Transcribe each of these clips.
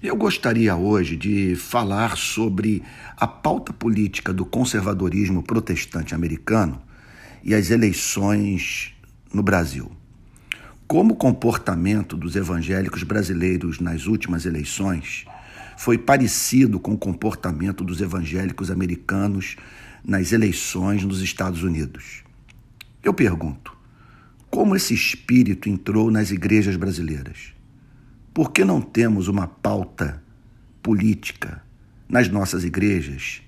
Eu gostaria hoje de falar sobre a pauta política do conservadorismo protestante americano e as eleições no Brasil. Como o comportamento dos evangélicos brasileiros nas últimas eleições foi parecido com o comportamento dos evangélicos americanos nas eleições nos Estados Unidos. Eu pergunto: como esse espírito entrou nas igrejas brasileiras? Por que não temos uma pauta política nas nossas igrejas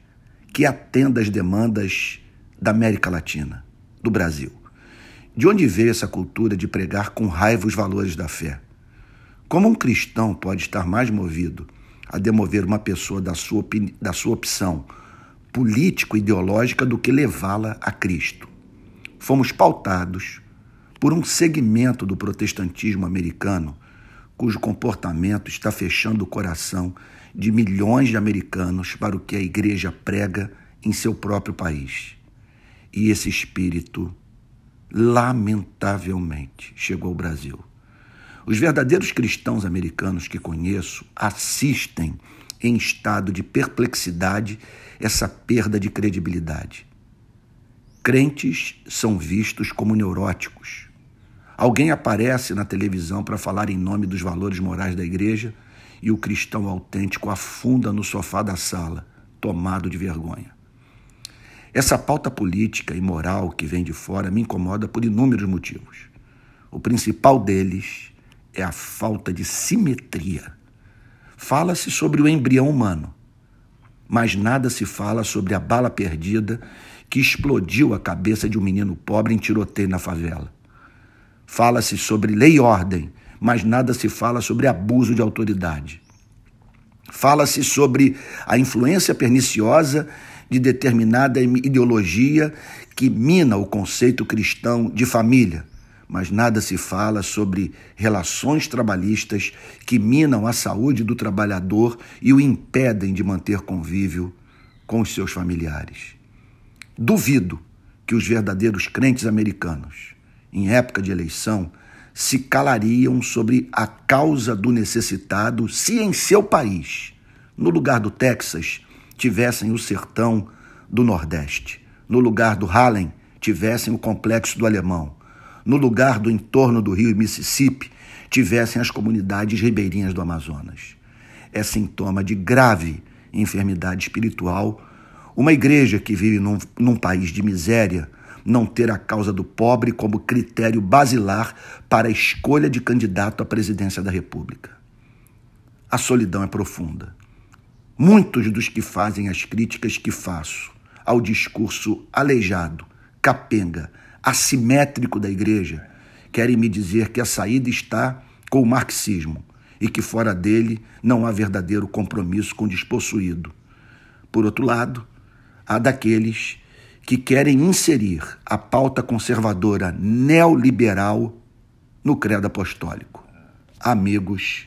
que atenda às demandas da América Latina, do Brasil? De onde veio essa cultura de pregar com raiva os valores da fé? Como um cristão pode estar mais movido a demover uma pessoa da sua, da sua opção político-ideológica do que levá-la a Cristo? Fomos pautados por um segmento do protestantismo americano cujo comportamento está fechando o coração de milhões de americanos para o que a igreja prega em seu próprio país. E esse espírito, lamentavelmente, chegou ao Brasil. Os verdadeiros cristãos americanos que conheço assistem em estado de perplexidade essa perda de credibilidade. Crentes são vistos como neuróticos Alguém aparece na televisão para falar em nome dos valores morais da igreja e o cristão autêntico afunda no sofá da sala, tomado de vergonha. Essa pauta política e moral que vem de fora me incomoda por inúmeros motivos. O principal deles é a falta de simetria. Fala-se sobre o embrião humano, mas nada se fala sobre a bala perdida que explodiu a cabeça de um menino pobre em tiroteio na favela. Fala-se sobre lei e ordem, mas nada se fala sobre abuso de autoridade. Fala-se sobre a influência perniciosa de determinada ideologia que mina o conceito cristão de família, mas nada se fala sobre relações trabalhistas que minam a saúde do trabalhador e o impedem de manter convívio com os seus familiares. Duvido que os verdadeiros crentes americanos em época de eleição, se calariam sobre a causa do necessitado se em seu país, no lugar do Texas, tivessem o sertão do Nordeste, no lugar do Harlem, tivessem o complexo do Alemão, no lugar do entorno do rio Mississippi, tivessem as comunidades ribeirinhas do Amazonas. É sintoma de grave enfermidade espiritual uma igreja que vive num, num país de miséria não ter a causa do pobre como critério basilar para a escolha de candidato à presidência da República. A solidão é profunda. Muitos dos que fazem as críticas que faço ao discurso aleijado, capenga, assimétrico da igreja querem me dizer que a saída está com o marxismo e que fora dele não há verdadeiro compromisso com o despossuído. Por outro lado, há daqueles que querem inserir a pauta conservadora neoliberal no credo apostólico. Amigos,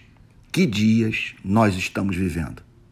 que dias nós estamos vivendo?